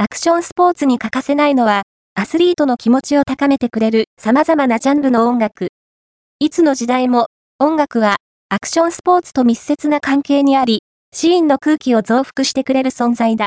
アクションスポーツに欠かせないのは、アスリートの気持ちを高めてくれる様々なジャンルの音楽。いつの時代も、音楽は、アクションスポーツと密接な関係にあり、シーンの空気を増幅してくれる存在だ。